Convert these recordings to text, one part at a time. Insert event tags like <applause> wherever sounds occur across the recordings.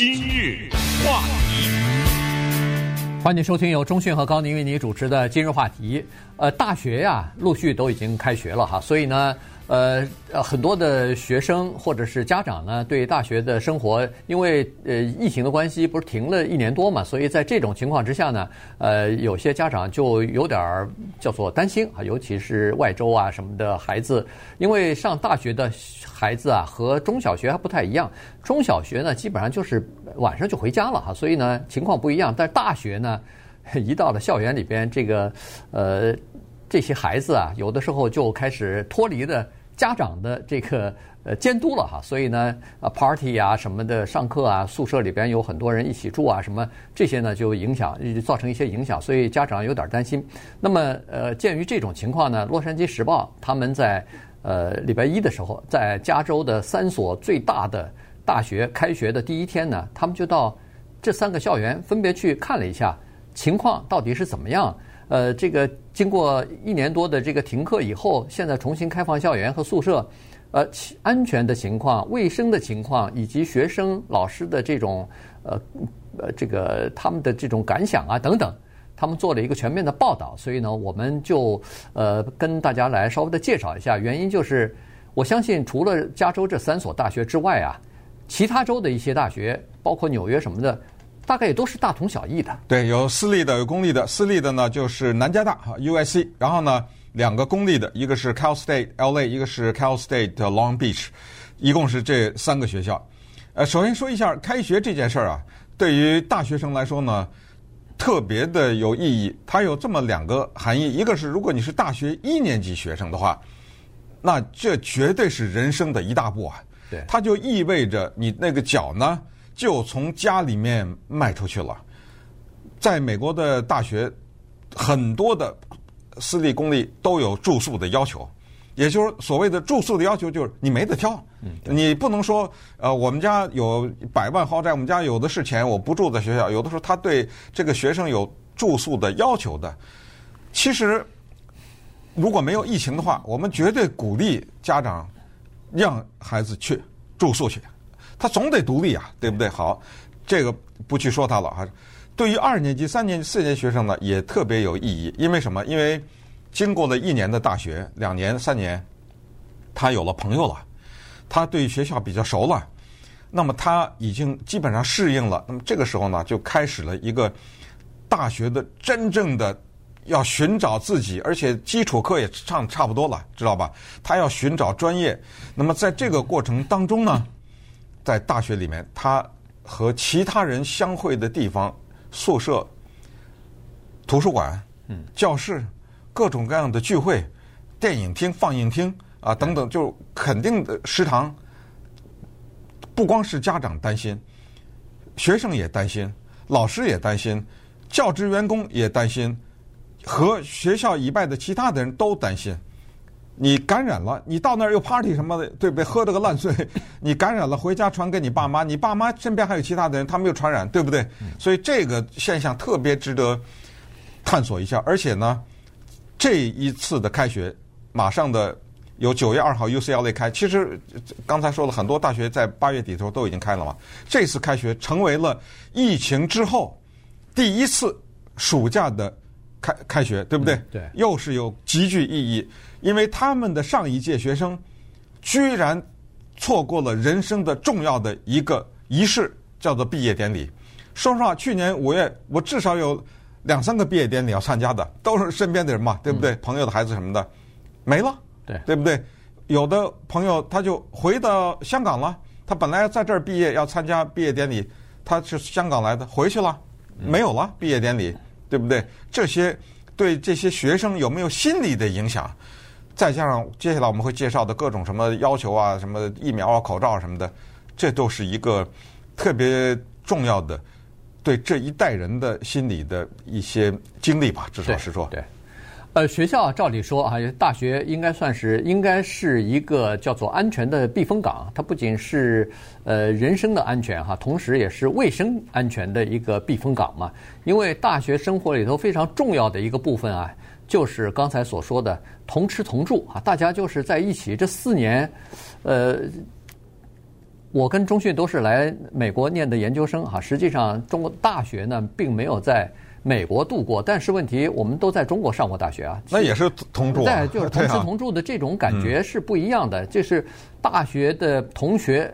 今日话题，欢迎收听由中讯和高宁为您主持的今日话题。呃，大学呀，陆续都已经开学了哈，所以呢。呃呃，很多的学生或者是家长呢，对大学的生活，因为呃疫情的关系，不是停了一年多嘛，所以在这种情况之下呢，呃，有些家长就有点儿叫做担心啊，尤其是外州啊什么的孩子，因为上大学的孩子啊和中小学还不太一样，中小学呢基本上就是晚上就回家了哈，所以呢情况不一样，但大学呢，<laughs> 一到了校园里边，这个呃这些孩子啊，有的时候就开始脱离的。家长的这个呃监督了哈，所以呢啊 party 啊什么的，上课啊，宿舍里边有很多人一起住啊，什么这些呢就影响，就造成一些影响，所以家长有点担心。那么呃，鉴于这种情况呢，《洛杉矶时报》他们在呃礼拜一的时候，在加州的三所最大的大学开学的第一天呢，他们就到这三个校园分别去看了一下情况到底是怎么样。呃，这个经过一年多的这个停课以后，现在重新开放校园和宿舍，呃，安全的情况、卫生的情况，以及学生、老师的这种呃呃这个他们的这种感想啊等等，他们做了一个全面的报道。所以呢，我们就呃跟大家来稍微的介绍一下。原因就是，我相信除了加州这三所大学之外啊，其他州的一些大学，包括纽约什么的。大概也都是大同小异的。对，有私立的，有公立的。私立的呢，就是南加大哈 USC，然后呢，两个公立的，一个是 Cal State LA，一个是 Cal State Long Beach，一共是这三个学校。呃，首先说一下开学这件事儿啊，对于大学生来说呢，特别的有意义。它有这么两个含义，一个是如果你是大学一年级学生的话，那这绝对是人生的一大步啊。对，它就意味着你那个脚呢。就从家里面卖出去了。在美国的大学，很多的私立公立都有住宿的要求，也就是所谓的住宿的要求，就是你没得挑，你不能说呃，我们家有百万豪宅，我们家有的是钱，我不住在学校。有的时候他对这个学生有住宿的要求的。其实如果没有疫情的话，我们绝对鼓励家长让孩子去住宿去。他总得独立啊，对不对？好，这个不去说他了哈。对于二年级、三年级、四年级学生呢，也特别有意义。因为什么？因为经过了一年的大学，两年、三年，他有了朋友了，他对学校比较熟了，那么他已经基本上适应了。那么这个时候呢，就开始了一个大学的真正的要寻找自己，而且基础课也上差不多了，知道吧？他要寻找专业。那么在这个过程当中呢，在大学里面，他和其他人相会的地方，宿舍、图书馆、教室，各种各样的聚会、电影厅、放映厅啊等等，就肯定的食堂。不光是家长担心，学生也担心，老师也担心，教职员工也担心，和学校以外的其他的人都担心。你感染了，你到那儿又 party 什么的，对不对？喝了个烂醉，<laughs> 你感染了，回家传给你爸妈，你爸妈身边还有其他的人，他们又传染，对不对？所以这个现象特别值得探索一下。而且呢，这一次的开学，马上的有九月二号 UCLA 开，其实刚才说了很多大学在八月底的时候都已经开了嘛。这次开学成为了疫情之后第一次暑假的开开学，对不对？对，又是有极具意义。因为他们的上一届学生，居然错过了人生的重要的一个仪式，叫做毕业典礼。说实话，去年五月我至少有两三个毕业典礼要参加的，都是身边的人嘛，对不对？朋友的孩子什么的，没了，对对不对？有的朋友他就回到香港了，他本来在这儿毕业要参加毕业典礼，他是香港来的，回去了，没有了毕业典礼，对不对？这些对这些学生有没有心理的影响？再加上接下来我们会介绍的各种什么要求啊，什么疫苗啊、口罩什么的，这都是一个特别重要的对这一代人的心理的一些经历吧，至少是说。对，对呃，学校照理说啊，大学应该算是应该是一个叫做安全的避风港，它不仅是呃人身的安全哈，同时也是卫生安全的一个避风港嘛。因为大学生活里头非常重要的一个部分啊。就是刚才所说的同吃同住啊，大家就是在一起这四年，呃，我跟中迅都是来美国念的研究生哈，实际上中国大学呢并没有在美国度过，但是问题我们都在中国上过大学啊。那也是同住啊，对，就是 <laughs> 同吃同住的这种感觉是不一样的。就是大学的同学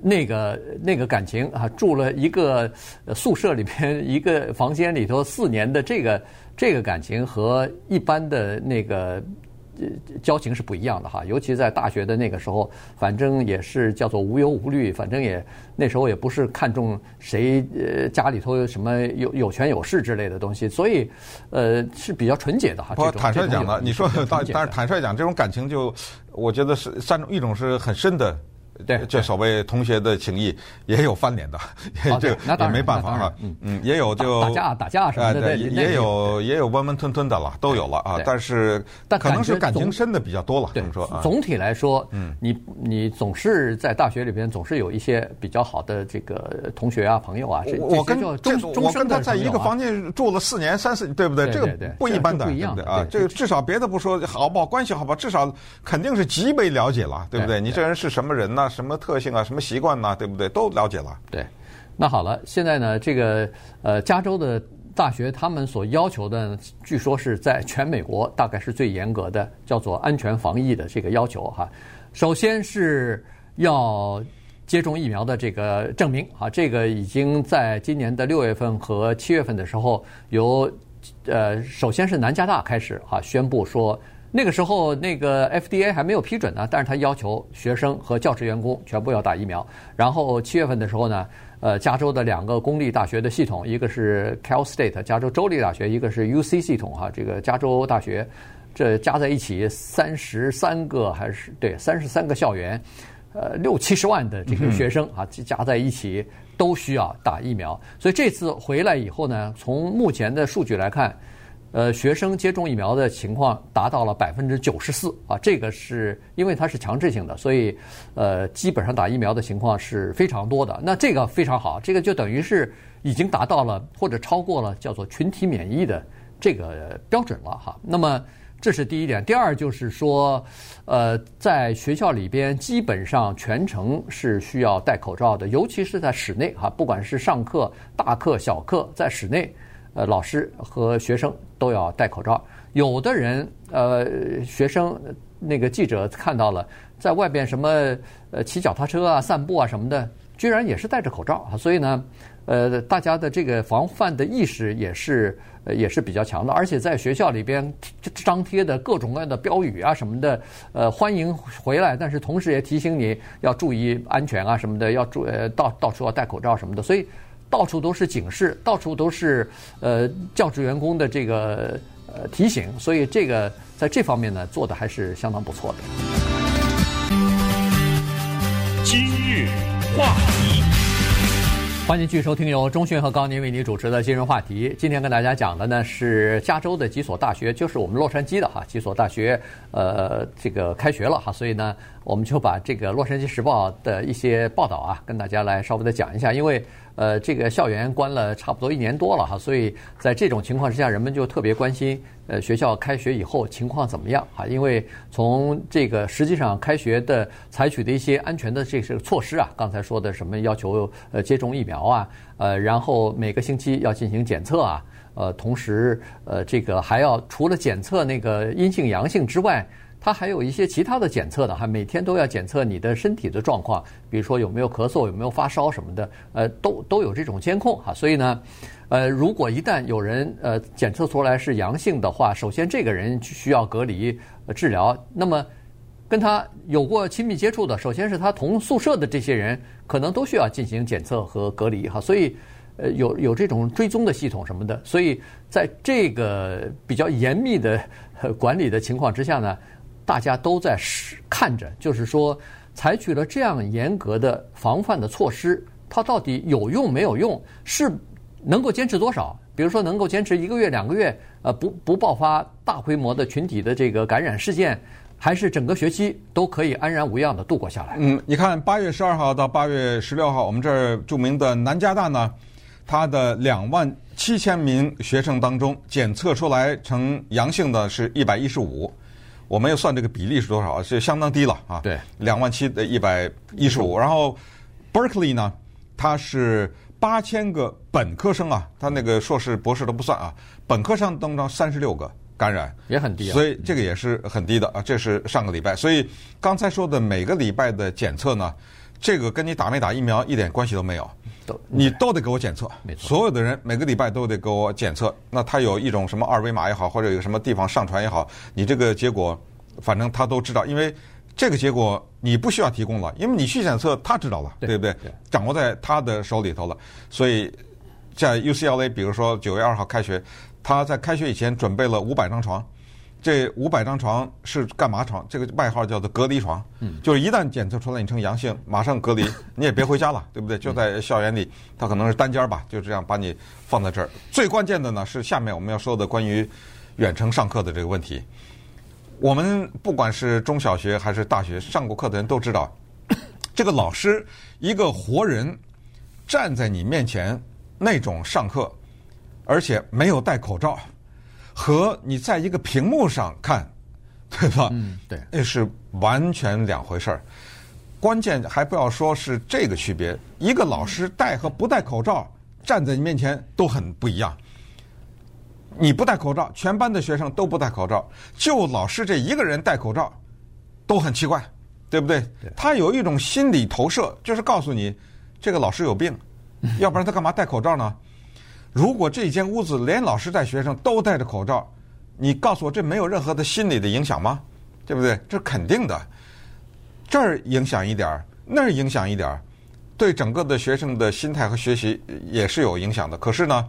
那个那个感情啊，住了一个宿舍里边一个房间里头四年的这个这个感情和一般的那个。交情是不一样的哈，尤其在大学的那个时候，反正也是叫做无忧无虑，反正也那时候也不是看重谁呃家里头有什么有有权有势之类的东西，所以呃是比较纯洁的哈。不坦率讲的，你说但但是坦率讲，这种感情就我觉得是三种，一种是很深的。对，这所谓同学的情谊也有翻脸的，<laughs> 这个也没办法哈。嗯嗯，也有就打架打架什么的，也有也有温温吞吞的了，都有了啊。但是但可能是感情深的比较多了。这么说啊，总体来说，嗯，你你总是在大学里边总是有一些比较好的这个同学啊朋友啊。我跟我跟他在一个房间住了四年三四，对不对？这个不一般的，不一样的啊？这个至少别的不说，好不好关系好不好，至少肯定是极为了解了，对不对？你这人是什么人呢？什么特性啊？什么习惯呐？对不对？都了解了。对，那好了，现在呢，这个呃，加州的大学他们所要求的，据说是在全美国大概是最严格的，叫做安全防疫的这个要求哈。首先是要接种疫苗的这个证明啊，这个已经在今年的六月份和七月份的时候，由呃，首先是南加大开始哈宣布说。那个时候，那个 FDA 还没有批准呢，但是他要求学生和教职员工全部要打疫苗。然后七月份的时候呢，呃，加州的两个公立大学的系统，一个是 Cal State 加州州立大学，一个是 UC 系统哈，这个加州大学，这加在一起三十三个还是对三十三个校园，呃，六七十万的这个学生啊，加在一起都需要打疫苗。所以这次回来以后呢，从目前的数据来看。呃，学生接种疫苗的情况达到了百分之九十四啊，这个是因为它是强制性的，所以呃，基本上打疫苗的情况是非常多的。那这个非常好，这个就等于是已经达到了或者超过了叫做群体免疫的这个标准了哈。那么这是第一点，第二就是说，呃，在学校里边基本上全程是需要戴口罩的，尤其是在室内哈，不管是上课、大课、小课，在室内。呃，老师和学生都要戴口罩。有的人，呃，学生那个记者看到了，在外边什么呃骑脚踏车啊、散步啊什么的，居然也是戴着口罩啊。所以呢，呃，大家的这个防范的意识也是呃也是比较强的。而且在学校里边张贴的各种各样的标语啊什么的，呃，欢迎回来，但是同时也提醒你要注意安全啊什么的，要注呃到到处要戴口罩什么的。所以。到处都是警示，到处都是呃教职员工的这个呃提醒，所以这个在这方面呢做的还是相当不错的。今日话题，欢迎继续收听由中讯和高宁为你主持的今日话题。今天跟大家讲的呢是加州的几所大学，就是我们洛杉矶的哈几所大学，呃，这个开学了哈，所以呢我们就把这个《洛杉矶时报》的一些报道啊跟大家来稍微的讲一下，因为。呃，这个校园关了差不多一年多了哈，所以在这种情况之下，人们就特别关心，呃，学校开学以后情况怎么样哈？因为从这个实际上开学的采取的一些安全的这些措施啊，刚才说的什么要求呃接种疫苗啊，呃，然后每个星期要进行检测啊，呃，同时呃这个还要除了检测那个阴性阳性之外。它还有一些其他的检测的哈，每天都要检测你的身体的状况，比如说有没有咳嗽、有没有发烧什么的，呃，都都有这种监控哈。所以呢，呃，如果一旦有人呃检测出来是阳性的话，首先这个人需要隔离治疗。那么跟他有过亲密接触的，首先是他同宿舍的这些人，可能都需要进行检测和隔离哈。所以呃有有这种追踪的系统什么的，所以在这个比较严密的管理的情况之下呢。大家都在是看着，就是说，采取了这样严格的防范的措施，它到底有用没有用？是能够坚持多少？比如说，能够坚持一个月、两个月，呃，不不爆发大规模的群体的这个感染事件，还是整个学期都可以安然无恙的度过下来？嗯，你看，八月十二号到八月十六号，我们这儿著名的南加大呢，它的两万七千名学生当中，检测出来呈阳性的是一百一十五。我没有算这个比例是多少，是相当低了啊。对，两万七的一百一十五，然后 Berkeley 呢，它是八千个本科生啊，他那个硕士、博士都不算啊，本科生当中三十六个感染，也很低啊。所以这个也是很低的啊。这是上个礼拜，所以刚才说的每个礼拜的检测呢，这个跟你打没打疫苗一点关系都没有，都你都得给我检测。没错，所有的人每个礼拜都得给我检测。那他有一种什么二维码也好，或者有什么地方上传也好，你这个结果反正他都知道，因为。这个结果你不需要提供了，因为你去检测，他知道了，对，对不对？对，掌握在他的手里头了。所以在 UCLA，比如说九月二号开学，他在开学以前准备了五百张床，这五百张床是干嘛床？这个外号叫做隔离床，嗯，就是一旦检测出来你呈阳性，马上隔离，你也别回家了，对不对？就在校园里，他可能是单间吧，就这样把你放在这儿。最关键的呢是下面我们要说的关于远程上课的这个问题。我们不管是中小学还是大学上过课的人都知道，这个老师一个活人站在你面前那种上课，而且没有戴口罩，和你在一个屏幕上看，对吧？嗯，对，那是完全两回事儿。关键还不要说是这个区别，一个老师戴和不戴口罩站在你面前都很不一样。你不戴口罩，全班的学生都不戴口罩，就老师这一个人戴口罩，都很奇怪，对不对？对。他有一种心理投射，就是告诉你，这个老师有病，要不然他干嘛戴口罩呢？如果这间屋子连老师带学生都戴着口罩，你告诉我这没有任何的心理的影响吗？对不对？这肯定的，这儿影响一点儿，那儿影响一点儿，对整个的学生的心态和学习也是有影响的。可是呢？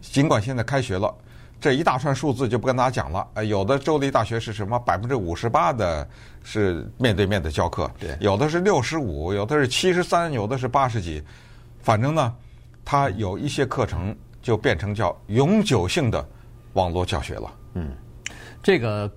尽管现在开学了，这一大串数字就不跟大家讲了。呃，有的州立大学是什么百分之五十八的是面对面的教课，对，有的是六十五，有的是七十三，有的是八十几。反正呢，它有一些课程就变成叫永久性的网络教学了。嗯，这个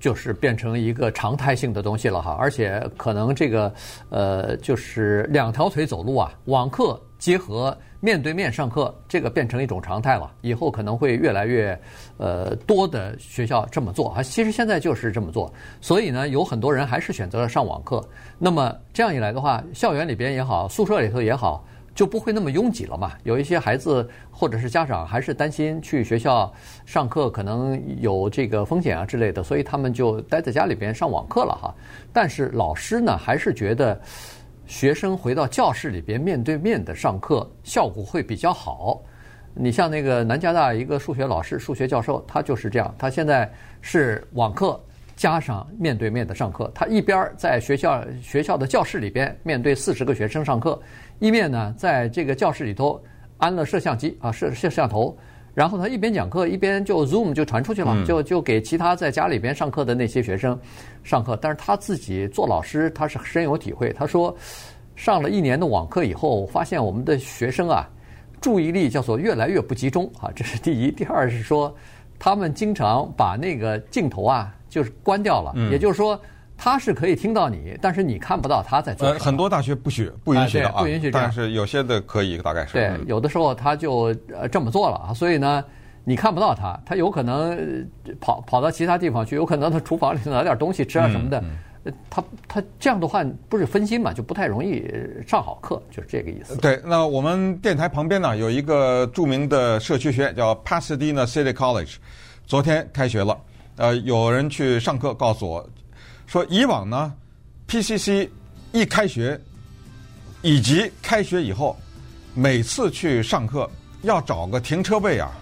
就是变成一个常态性的东西了哈，而且可能这个呃，就是两条腿走路啊，网课结合。面对面上课，这个变成一种常态了。以后可能会越来越，呃，多的学校这么做啊。其实现在就是这么做，所以呢，有很多人还是选择了上网课。那么这样一来的话，校园里边也好，宿舍里头也好，就不会那么拥挤了嘛。有一些孩子或者是家长还是担心去学校上课可能有这个风险啊之类的，所以他们就待在家里边上网课了哈。但是老师呢，还是觉得。学生回到教室里边面对面的上课效果会比较好。你像那个南加大一个数学老师、数学教授，他就是这样。他现在是网课加上面对面的上课，他一边在学校学校的教室里边面对四十个学生上课，一面呢在这个教室里头安了摄像机啊，摄摄像头。然后他一边讲课，一边就 Zoom 就传出去了，就就给其他在家里边上课的那些学生上课。但是他自己做老师，他是深有体会。他说，上了一年的网课以后，发现我们的学生啊，注意力叫做越来越不集中啊，<laughs> 这是第一。第二是说，他们经常把那个镜头啊，就是关掉了，也就是说。他是可以听到你，但是你看不到他在做什么。呃，很多大学不许，不允许的啊，不允许这样。但是有些的可以，大概是。对，有的时候他就呃这么做了啊，所以呢，你看不到他，他有可能跑跑到其他地方去，有可能他厨房里拿点东西吃啊什么的。嗯，他他这样的话不是分心嘛，就不太容易上好课，就是这个意思。对，那我们电台旁边呢有一个著名的社区学院叫 Pasadena City College，昨天开学了。呃，有人去上课告诉我。说以往呢，PCC 一开学以及开学以后，每次去上课要找个停车位啊，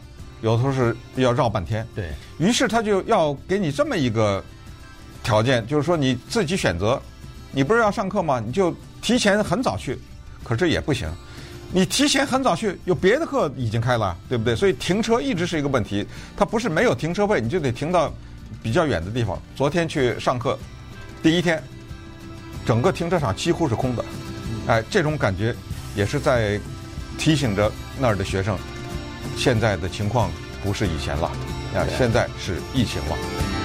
有的时候是要绕半天。对。于是他就要给你这么一个条件，就是说你自己选择，你不是要上课吗？你就提前很早去，可是这也不行。你提前很早去，有别的课已经开了，对不对？所以停车一直是一个问题。它不是没有停车位，你就得停到比较远的地方。昨天去上课。第一天，整个停车场几乎是空的，哎，这种感觉也是在提醒着那儿的学生，现在的情况不是以前了，啊，现在是疫情了。